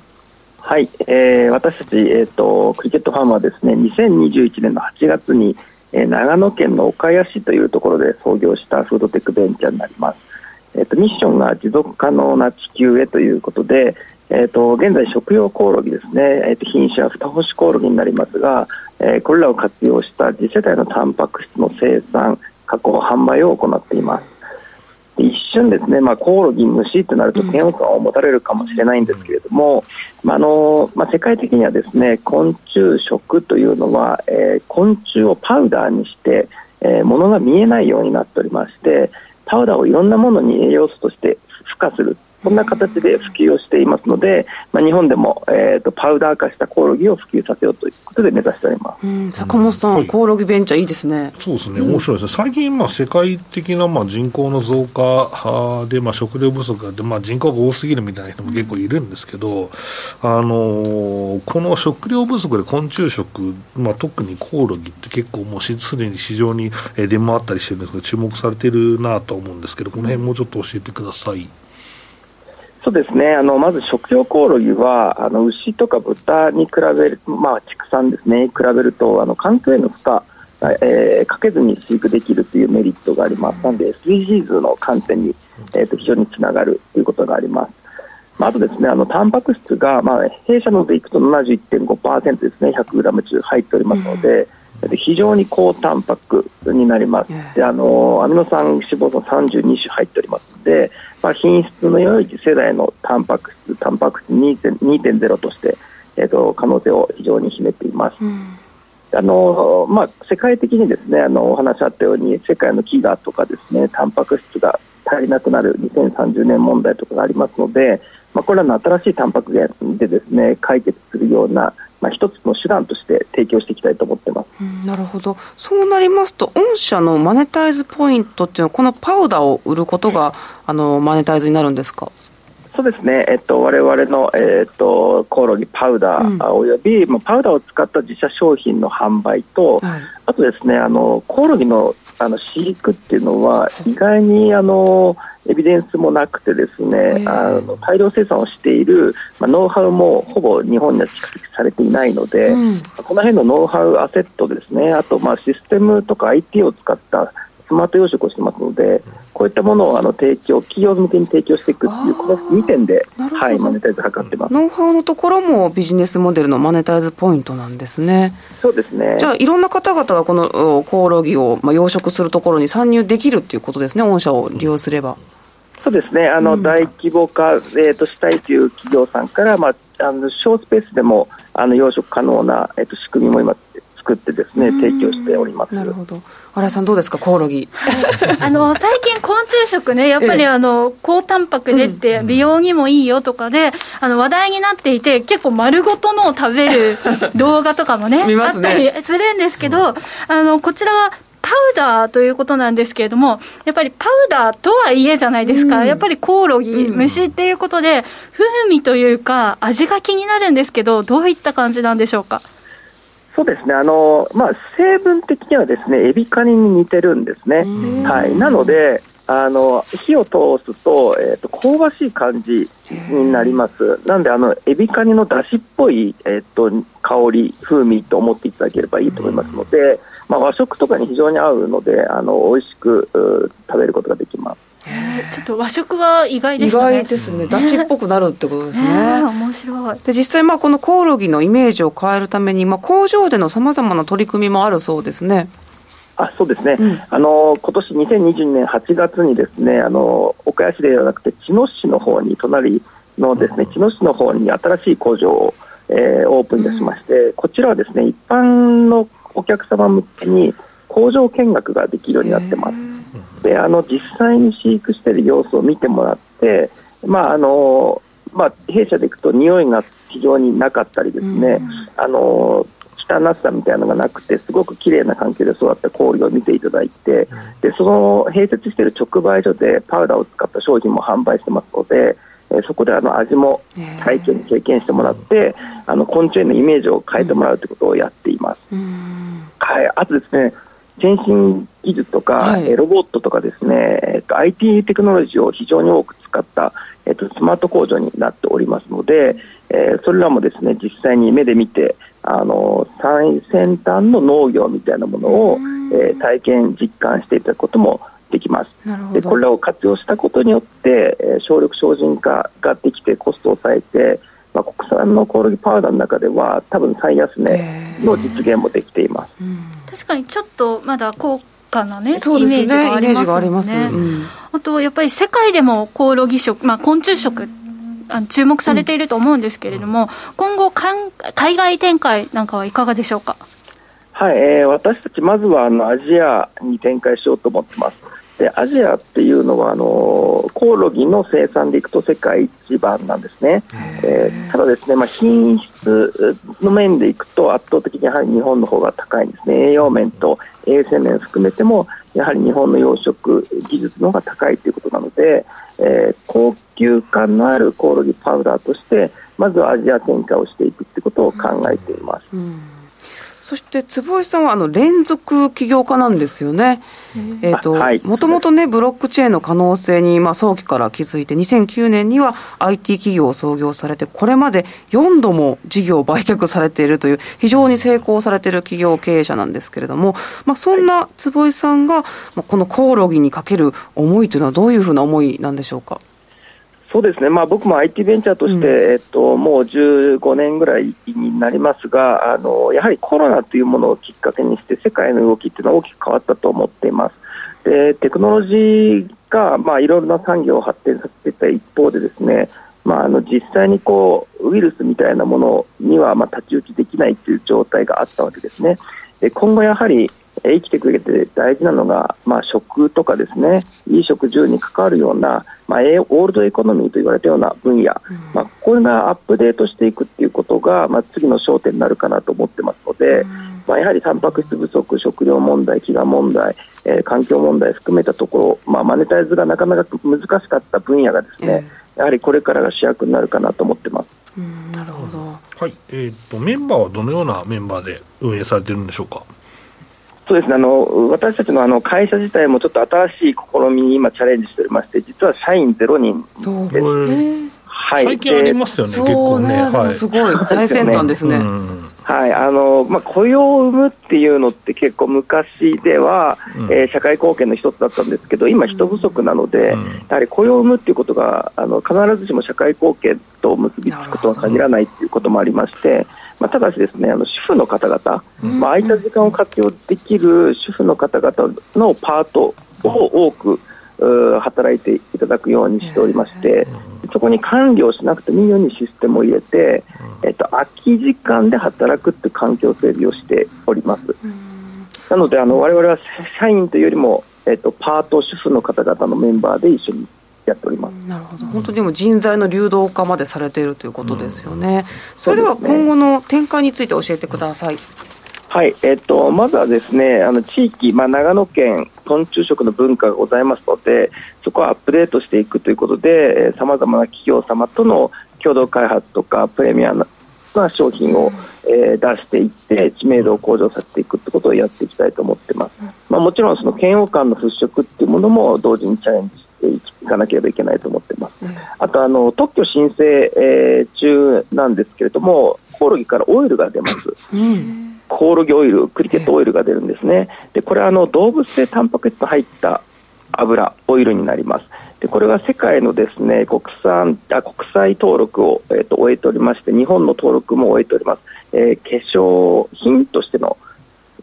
はい、えー、私たち、えーと、クリケットファームはですね2021年の8月にえー、長野県の岡谷市というところで創業したフードテックベンチャーになります。えーと、ミッションが持続可能な地球へということで、えーと、現在、食用コオロギですね、えーと、品種は二星コオロギになりますが、えー、これらを活用した次世代のタンパク質の生産、加工、販売を行っています。一瞬ですね、まあ、コオロギ、虫となると嫌悪感を持たれるかもしれないんですけれども、うん、まああのまあ、世界的にはですね昆虫食というのは、えー、昆虫をパウダーにして、えー、物が見えないようになっておりましてパウダーをいろんなものに栄養素として付加するそんな形で普及をしていますので、まあ、日本でも、えーと、パウダー化したコオロギを普及させようということで目指しております、うん、坂本さん、はい、コオロギベンチャーいいですね。そうですね、面白いですね、最近、まあ、世界的な、まあ、人口の増加で、まあ、食料不足で、まあ、人口が多すぎるみたいな人も結構いるんですけど、あのこの食料不足で昆虫食、まあ、特にコオロギって結構もうすでに市場に出回ったりしてるんですが注目されてるなと思うんですけどこの辺もうちょっと教えてください。そうですね。あのまず食用コオロギはあの牛とか豚に比べる、まあ、畜産ですね。比べるとあの環境への負荷えー、かけずに飼育できるというメリットがあります。ので SDGs の観点に、えーと、非常につながるということがあります。まあ、あとですね、あのタンパク質が、まあ、弊社のでいくと71.5%ですね、100g 中入っておりますので、うん、非常に高タンパクになります。であのアミノ酸、脂肪酸32種入っておりますので、まあ、品質の良い次世代のタンパク質、タンパク質2.0として、えーと、可能性を非常に秘めています。うんあのまあ、世界的にですねあのお話あったように世界の飢餓とかですねタンパク質が足りなくなる2030年問題とかがありますので、まあ、これらの新しいタンパク源でですね解決するようなまあ、一つの手段として提供していきたいと思ってます、うん、なるほど、そうなりますと、御社のマネタイズポイントっていうのは、このパウダーを売ることが、あのマネタイズになるんですか？そうですね、えっと、我々の、えっと、コオロギパウダーおよび、うん、パウダーを使った自社商品の販売と、はい、あとですねあのコオロギのあの飼育っていうのは、意外にあのエビデンスもなくてですね、あの大量生産をしている、まあ、ノウハウもほぼ日本には蓄積されていないので、うん、この辺のノウハウ、アセットですね、あとまあシステムとか IT を使ったスマート養殖をしてますので、こういったものをあの提供、企業向けに提供していくっていう、この2点で、はい、マネタイズ図ってます。ノウハウのところもビジネスモデルのマネタイズポイントなんですね。そうですね。じゃあ、いろんな方々がこのコオロギを、まあ、養殖するところに参入できるっていうことですね、御社を利用すれば。そうですね、あの、うん、大規模化、えー、としたいという企業さんから、まあ、あの小スペースでもあの養殖可能な、えー、と仕組みも今、作ってですね提供しております。なるほど。新井さんどうですか？コオロギ。あの 最近昆虫食ねやっぱりあの、高タンパクでって美容にもいいよとかであの話題になっていて結構丸ごとのを食べる 動画とかもねね、あったりするんですけど、あのこちらはパウダーということなんですけれども、やっぱりパウダーとはいえじゃないですか、うん、やっぱりコオロギ、虫っていうことで、風味というか、味が気になるんですけど、どういった感じなんでしょうか？そうですね。あの、まあ、成分的にはですねエビカニに似てるんですね。はい、なのであの火を通すと,、えーと、香ばしい感じになります、なんであのエビカニのだしっぽい、えーと、香り、風味と思っていただければいいと思いますので、まあ、和食とかに非常に合うのであの美味しく食べることができます。ちょっと和食は意外でしたね。意外ですね。だしっぽくなるってことですね。面白い。で実際まあこのコオロギのイメージを変えるために、まあ、工場でのさまざまな取り組みもあるそうですね。あそうですね、うん、あの今年2022年8月にですねあの岡谷市ではなくて茅野市の方に隣のですね、茅野市の方に新しい工場を、えー、オープンいたしまして、こちらはですね、一般のお客様向けに工場見学ができるようになってます。で、あの、実際に飼育している様子を見てもらって、まあ、あの、まあ、弊社でいくと匂いが非常になかったりですね、あの、汚さみたいなのがなくて、すごく綺麗な環境で育った氷を見ていただいて、でその併設している直売所でパウダーを使った商品も販売してますので、えそこであの味も体験、経験してもらって、あの昆虫へのイメージを変えてもらうということをやっています。はい、あとですね先進技術とか、はい、ロボットとかですね、えっと、IT テクノロジーを非常に多く使った、えっと、スマート工場になっておりますので、えー、それらもですね実際に目で見てあの最先端の農業みたいなものを、えー、体験、実感していただくこともできます。でこれらを活用したことによって、えー、省力精進化ができてコストを抑えて、まあ、国産のコオロギパウダーの中では多分最安値の実現もできています、確かにちょっとまだ高価なね、ね、イメージがありますね、うん、あとやっぱり世界でもコオロギ食、まあ、昆虫食注目されていると思うんですけれども、うん、今後海外展開なんかはいかがでしょうか？はい、えー、私たちまずはあのアジアに展開しようと思ってます。でアジアっていうのはあのコオロギの生産でいくと世界一番なんですね、えー、ただですね、まあ、品質の面でいくと圧倒的にやはり日本の方が高いんですね。栄養面と衛生面含めてもやはり日本の養殖技術の方が高いということなので、えー、高級感のあるコオロギパウダーとしてまずはアジア展開をしていくということを考えています。うんそして坪井さんはあの連続起業家なんですよね。えっ、と、もともとね、ブロックチェーンの可能性に、まあ、早期から気づいて、2009年には IT 企業を創業されて、これまで4度も事業を売却されているという、非常に成功されている企業経営者なんですけれども、まあ、そんな坪井さんが、このコオロギにかける思いというのは、どういうふうな思いなんでしょうか？そうですね、まあ、僕も IT ベンチャーとして、うん、えっと、もう15年ぐらいになりますがあの、やはりコロナというものをきっかけにして、世界の動きっていうのは大きく変わったと思っています。でテクノロジーが、まあ、いろいろな産業を発展させてた一方でですね、まあ、あの実際にこうウイルスみたいなものには、まあ、太刀打ちできないという状態があったわけですね。で今後やはり生きていく上で大事なのが、まあ、食とかですね、いい食住に関わるような、まあ、オールドエコノミーと言われたような分野、うん、まあ、これがアップデートしていくっていうことが、まあ、次の焦点になるかなと思ってますので、うん、まあ、やはりタンパク質不足、食料問題、飢餓問題、えー、環境問題含めたところ、まあ、マネタイズがなかなか難しかった分野がですね、えー、やはりこれからが主役になるかなと思ってます。うん、なるほど。はい、えー、っとメンバーはどのようなメンバーで運営されてるんでしょうか？そうですね。あの私たちのあの会社自体もちょっと新しい試みに今チャレンジしておりまして実は社員ゼロ人です。はい、最近ありますよね、結構ね、はい、す。ごい、最先端ですね。はい。あのまあ、雇用を生むっていうのって結構昔では、うん、えー、社会貢献の一つだったんですけど今、人不足なので、うん、やはり雇用を生むっていうことがあの必ずしも社会貢献と結びつくとは限らないっていうこともありまして。まあ、ただしですねあの主婦の方々、まあ、空いた時間を活用できる主婦の方々のパートを多く働いていただくようにしておりまして、そこに管理をしなくてもいいようにシステムを入れて、えっと、空き時間で働くっていう環境整備をしております。なのであの我々は社員というよりも、えっと、パート主婦の方々のメンバーで一緒にやっております。なるほど。本当にも人材の流動化までされているということですよね、うん、それでは今後の展開について教えてください。はい、えっと、まずはですね、あの地域、まあ、長野県、昆虫食の文化がございますので、そこはアップデートしていくということで、さまざまな企業様との共同開発とか、プレミアムな商品を、えー、出していって、知名度を向上させていくということをやっていきたいと思ってます。まあ、もちろん、その嫌悪感の払拭っていうものも同時にチャレンジいかなければいけないと思ってます。うん、あとあの特許申請、えー、中なんですけれどもコオロギからオイルが出ます。うんコオロギオイル、クリケットオイルが出るんですね。でこれはあの動物性タンパク質の入った油、オイルになります。でこれは世界のですね国産あ国際登録を、えーと、終えておりまして、日本の登録も終えております。えー、化粧品としての、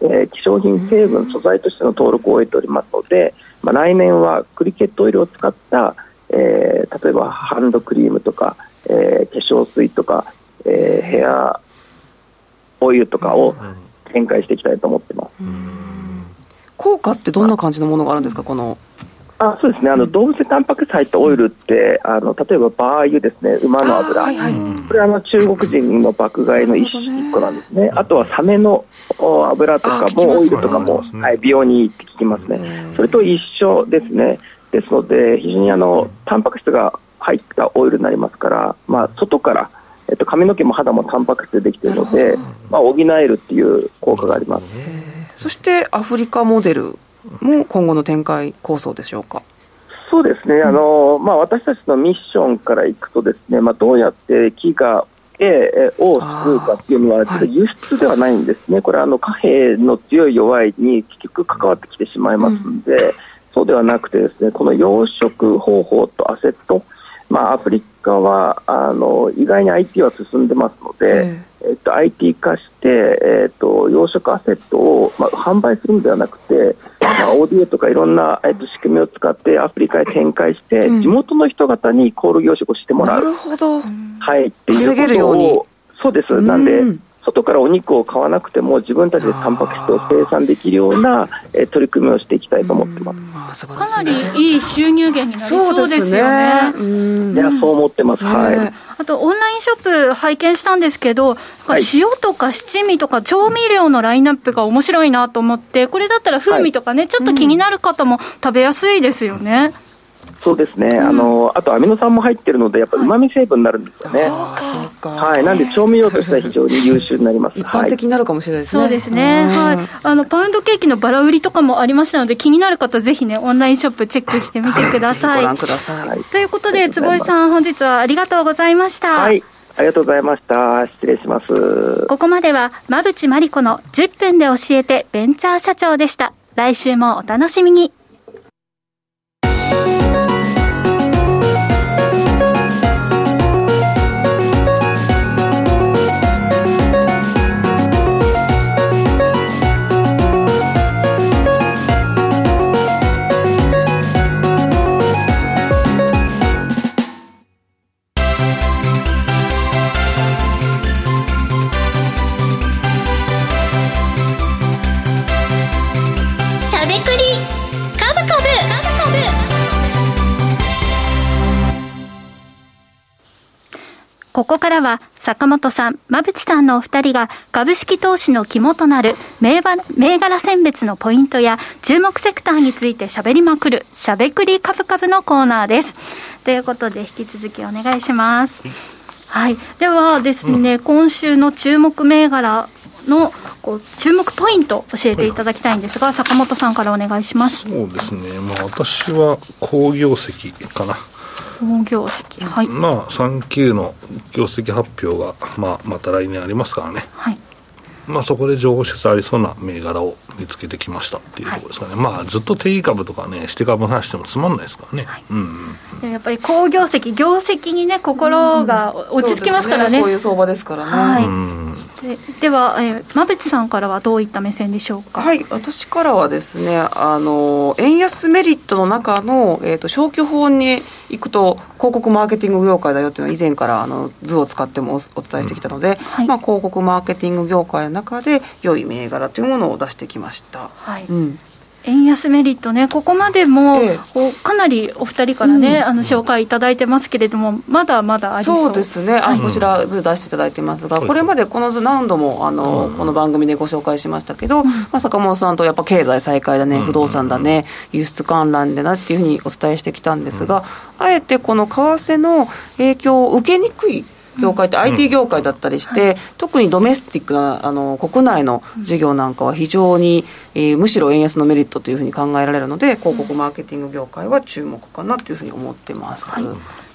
えー、化粧品成分、素材としての登録を終えておりますので、まあ、来年はクリケットオイルを使った、えー、例えばハンドクリームとかえー、化粧水とか、えー、ヘアオイルとかを展開していきたいと思ってます。効果ってどんな感じのものがあるんですか、このあそうですね。あの動物性タンパク質入ったオイルって、あの例えば馬油ですね、馬の油、はいはい、これはあの中国人の爆買いの一個なんですね、あとはサメの油とかもオイルとかも、ね、はい、美容にいいって聞きますね、それと一緒ですね、ですので、非常にあのタンパク質が入ったオイルになりますから、まあ、外から、えっと、髪の毛も肌もタンパク質でできているので、まあ、補えるっていう効果があります。そしてアフリカモデルも今後の展開構想でしょうか？そうですね、あのまあ、私たちのミッションからいくと、ですね、まあ、どうやって飢餓を救うかっていうのは、輸出ではないんですね、これはあの貨幣の強い弱いに結局関わってきてしまいますので、うん、そうではなくて、ですねこの養殖方法とアセット、まあ、アフリカはあの意外に IT は進んでますので、えっと、IT 化して、えっと、養殖アセットを、まあ、販売するのではなくて、まあ、ODA とかいろんな、えっと、仕組みを使ってアフリカへ展開して、地元の人方にコール養殖をしてもらう。なるほど。はい。っていうことを、そうです。なんで、外からお肉を買わなくても自分たちでタンパク質を生産できるような、え取り組みをしていきたいと思ってます。かなりいい収入源になりそうですよね。いやそう思ってます。はい。あとオンラインショップ拝見したんですけど、塩とか七味とか調味料のラインナップが面白いなと思って、これだったら風味とかね、ちょっと気になる方も食べやすいですよね。そうですね、うん、あのあとアミノ酸も入ってるので、やっぱうまみ成分になるんですよね。はい、なんで調味料としては非常に優秀になります。一般的になるかもしれないですね。そうですね。はい。あのパウンドケーキのバラ売りとかもありましたので、気になる方ぜひねオンラインショップチェックしてみてください。ご覧ください。ということで坪井さん本日はありがとうございました。はい。ありがとうございました。失礼します。ここまでは馬淵真理子の10分で教えてベンチャー社長でした。来週もお楽しみに。ここからは坂本さん、馬淵さんのお二人が株式投資の肝となる銘柄選別のポイントや注目セクターについて喋りまくるしゃべくり株株のコーナーです。ということで引き続きお願いします。はい。ではですね、うん、今週の注目銘柄のこう注目ポイント教えていただきたいんですが、坂本さんからお願いします。そうですね。まあ私は好業績かな。好業績、はい、まあ3級の業績発表が、まあ、また来年ありますからね、はいまあ、そこで情報説ありそうな銘柄を見つけてきましたっていうところですかね、はい、まあずっと定義株とかね、して株の話してもつまんないですからね、はい。うんうん、やっぱり好業績、業績にね、心が落ち着きますからね、うん、こういう相場ですからね。はい、うんででは、えー、馬淵さんからはどういった目線でしょうか？はい、私からはですね、あの円安メリットの中の、えーと、消去法に行くと、広告マーケティング業界だよっていうのは、以前からあの図を使ってもお伝えしてきたので、うんはい、まあ、広告マーケティング業界の中で、良い銘柄というものを出してきました。はい、うん。円安メリットね、ここまでも、ええ、かなりお二人からね、うん、あの紹介いただいてますけれども、まだまだありそう。ですね、あこちら、図出していただいてますが、これまでこの図、何度もあの、うん、この番組でご紹介しましたけど、うん、まあ、坂本さんとやっぱ経済再開だね、不動産だね、輸出観覧でなっていうふうにお伝えしてきたんですが、あえてこの為替の影響を受けにくい。業界って IT 業界だったりして、特にドメスティックなあの国内の事業なんかは非常に、えー、むしろ円安のメリットというふうに考えられるので広告マーケティング業界は注目かなというふうに思ってます。はい。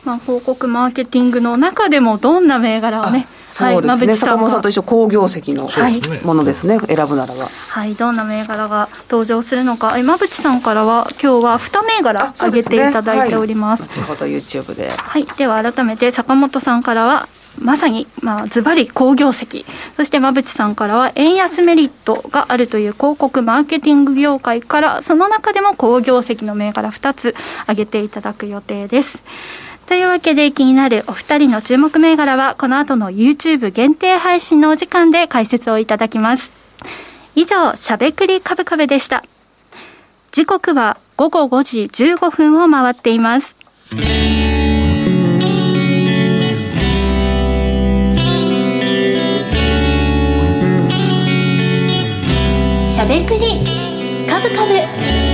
まあ、広告マーケティングの中でもどんな銘柄をね、そうですね、はい、坂本さんと一緒、好業績のものですね、はい、選ぶならば。はい、どんな銘柄が登場するのか、馬淵さんからは、今日は2銘柄上げていただいております。後、ね、ほど YouTube で。はい、では改めて坂本さんからは、まさに、まあ、ズバリ好業績。そして馬淵さんからは、円安メリットがあるという広告マーケティング業界から、その中でも好業績の銘柄2つ挙げていただく予定です。というわけで気になるお二人の注目銘柄はこの後の YouTube 限定配信のお時間で解説をいただきます。以上、しゃべくりカブカブでした。時刻は午後5時15分を回っています。しゃべくりカブカブ。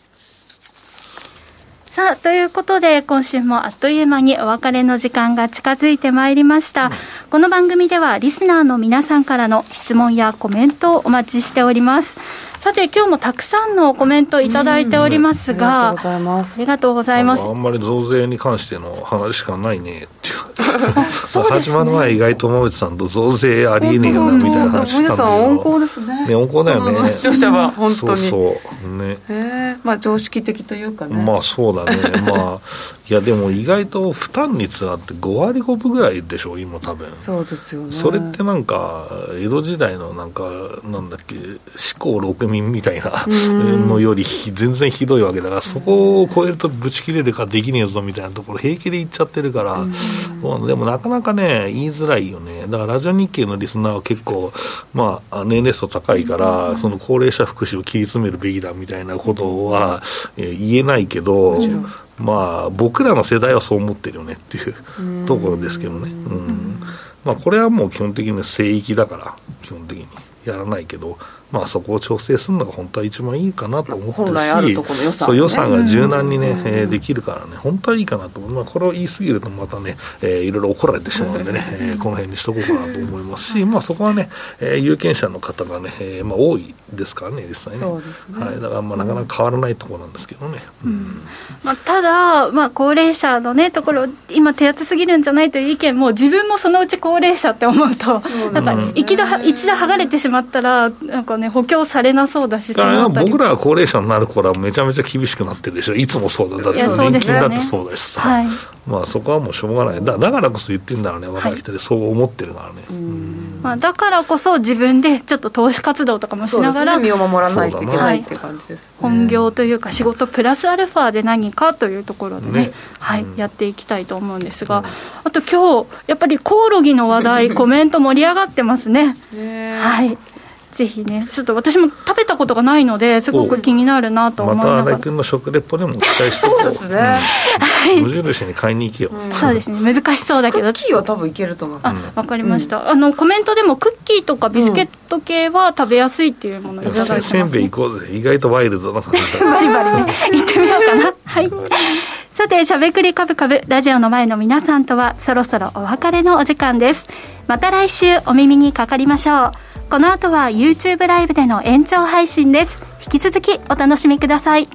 さあ、ということで、今週もあっという間にお別れの時間が近づいてまいりました。うん、この番組では、リスナーの皆さんからの質問やコメントをお待ちしております。さて今日もたくさんのコメントいただいておりますが、ありがとうございます。ありがとうございます。あんまり増税に関しての話しかないねっていう。始まる前意外と馬内さんと増税ありえねえよなみたいな話したんだ皆さん温厚ですね。ね温厚だよね。視聴者は本当に。そうそうね。えまあ常識的というかね。まあそうだね。まあいやでも意外と負担率があって5割5分ぐらいでしょ今多分。そうですよね。それってなんか江戸時代のなんかなんだっけ四股六民みたいな。のより全然ひどいわけだから、そこを超えるとぶち切れるかできねえぞみたいなところ、平気で言っちゃってるから、でもなかなかね、言いづらいよね、だからラジオ日経のリスナーは結構、まあ、年齢層高いから、その高齢者福祉を切り詰めるべきだみたいなことは、え言えないけど、まあ、僕らの世代はそう思ってるよねっていうところですけどね。うん。まあ、これはもう基本的に聖域だから、基本的にやらないけど、まあ、そこを調整するのが本当は一番いいかなと思ってるし、そう予算が柔軟にね、えー、できるからね、本当はいいかなと、まあ、これを言い過ぎるとまたね、えー、いろいろ怒られてしまうんでね、えー、この辺にしとこうかなと思いますし、まあ、そこはね、えー、有権者の方がね、えーまあ、多いですからね、実際ね。ね。はい、だからまあなかなか変わらないところなんですけどね。うん、まあ、ただ、まあ、高齢者の、ね、ところ、今、手厚すぎるんじゃないという意見も、自分もそのうち高齢者って思うと、なんか一度一度剥がれてしまったら、なんかね、補強されなそうだし、僕らが高齢者になる頃はめちゃめちゃ厳しくなってるでしょ、いつもそうだ、だって年金だってそうだしさ、はい、まあ、そこはもうしょうがない、だだからこそ言ってるんだろうね、若い人でそう思ってるからね。まあ、だからこそ自分でちょっと投資活動とかもしながら、ね、身を守らない。といけな。いって感じです、ね、本業というか仕事プラスアルファで何かというところでね、ね。はい、うん、やっていきたいと思うんですが、うん、あと今日やっぱりコオロギの話題コメント盛り上がってますね。はいぜひね、ちょっと私も食べたことがないので、すごく気になるなと思いながら。また新井君の食レポでも期待してそうですね。はい。無印に買いに行けよ。そうですね、難しそうだけど。クッキーは多分いけると思う。あ、わかりました。あの、コメントでもクッキーとかビスケット系は食べやすいっていうものをいただいてます、せんべい行こうぜ。意外とワイルドな感じバリバリね、行ってみようかな。はい。さて、しゃべくりかぶかぶ、ラジオの前の皆さんとは、そろそろお別れのお時間です。また来週お耳にかかりましょう。この後は YouTube ライブでの延長配信です。引き続きお楽しみください。